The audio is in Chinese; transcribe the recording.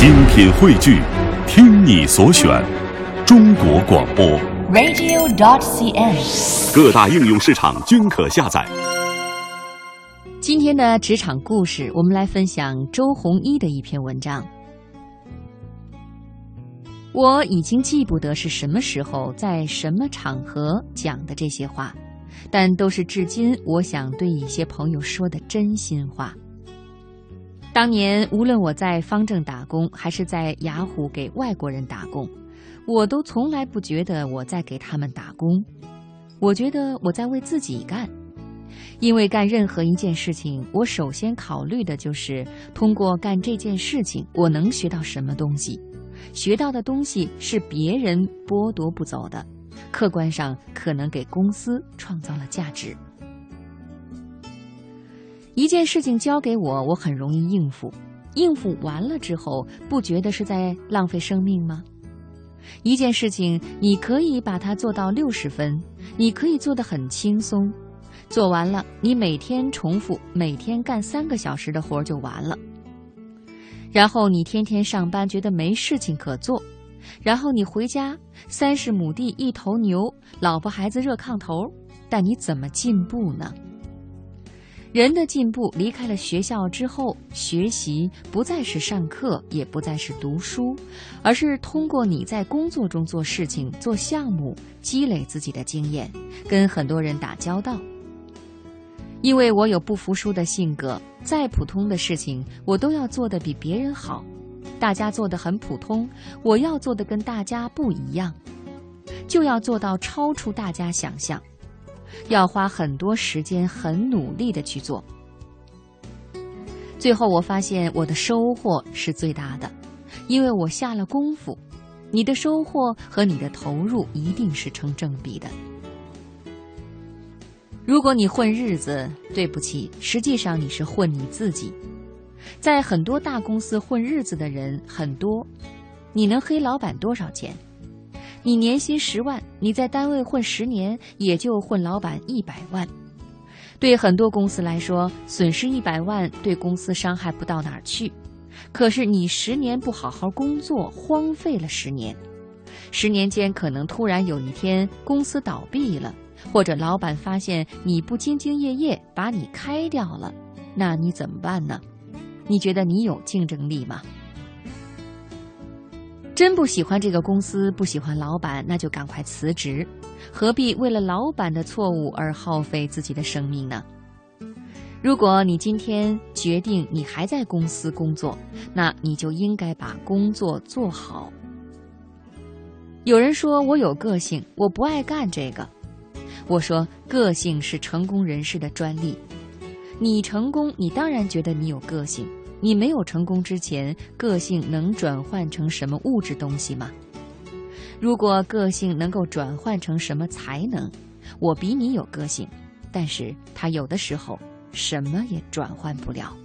精品汇聚，听你所选，中国广播。radio.dot.cn，。各大应用市场均可下载。今天的职场故事，我们来分享周鸿祎的一篇文章。我已经记不得是什么时候，在什么场合讲的这些话，但都是至今我想对一些朋友说的真心话。当年，无论我在方正打工，还是在雅虎给外国人打工，我都从来不觉得我在给他们打工，我觉得我在为自己干。因为干任何一件事情，我首先考虑的就是通过干这件事情，我能学到什么东西，学到的东西是别人剥夺不走的，客观上可能给公司创造了价值。一件事情交给我，我很容易应付，应付完了之后，不觉得是在浪费生命吗？一件事情，你可以把它做到六十分，你可以做得很轻松，做完了，你每天重复，每天干三个小时的活就完了。然后你天天上班，觉得没事情可做，然后你回家，三十亩地一头牛，老婆孩子热炕头，但你怎么进步呢？人的进步离开了学校之后，学习不再是上课，也不再是读书，而是通过你在工作中做事情、做项目，积累自己的经验，跟很多人打交道。因为我有不服输的性格，再普通的事情我都要做得比别人好。大家做得很普通，我要做的跟大家不一样，就要做到超出大家想象。要花很多时间，很努力的去做。最后我发现我的收获是最大的，因为我下了功夫。你的收获和你的投入一定是成正比的。如果你混日子，对不起，实际上你是混你自己。在很多大公司混日子的人很多，你能黑老板多少钱？你年薪十万，你在单位混十年，也就混老板一百万。对很多公司来说，损失一百万对公司伤害不到哪儿去。可是你十年不好好工作，荒废了十年，十年间可能突然有一天公司倒闭了，或者老板发现你不兢兢业业，把你开掉了，那你怎么办呢？你觉得你有竞争力吗？真不喜欢这个公司，不喜欢老板，那就赶快辞职，何必为了老板的错误而耗费自己的生命呢？如果你今天决定你还在公司工作，那你就应该把工作做好。有人说我有个性，我不爱干这个。我说个性是成功人士的专利。你成功，你当然觉得你有个性。你没有成功之前，个性能转换成什么物质东西吗？如果个性能够转换成什么才能，我比你有个性，但是他有的时候什么也转换不了。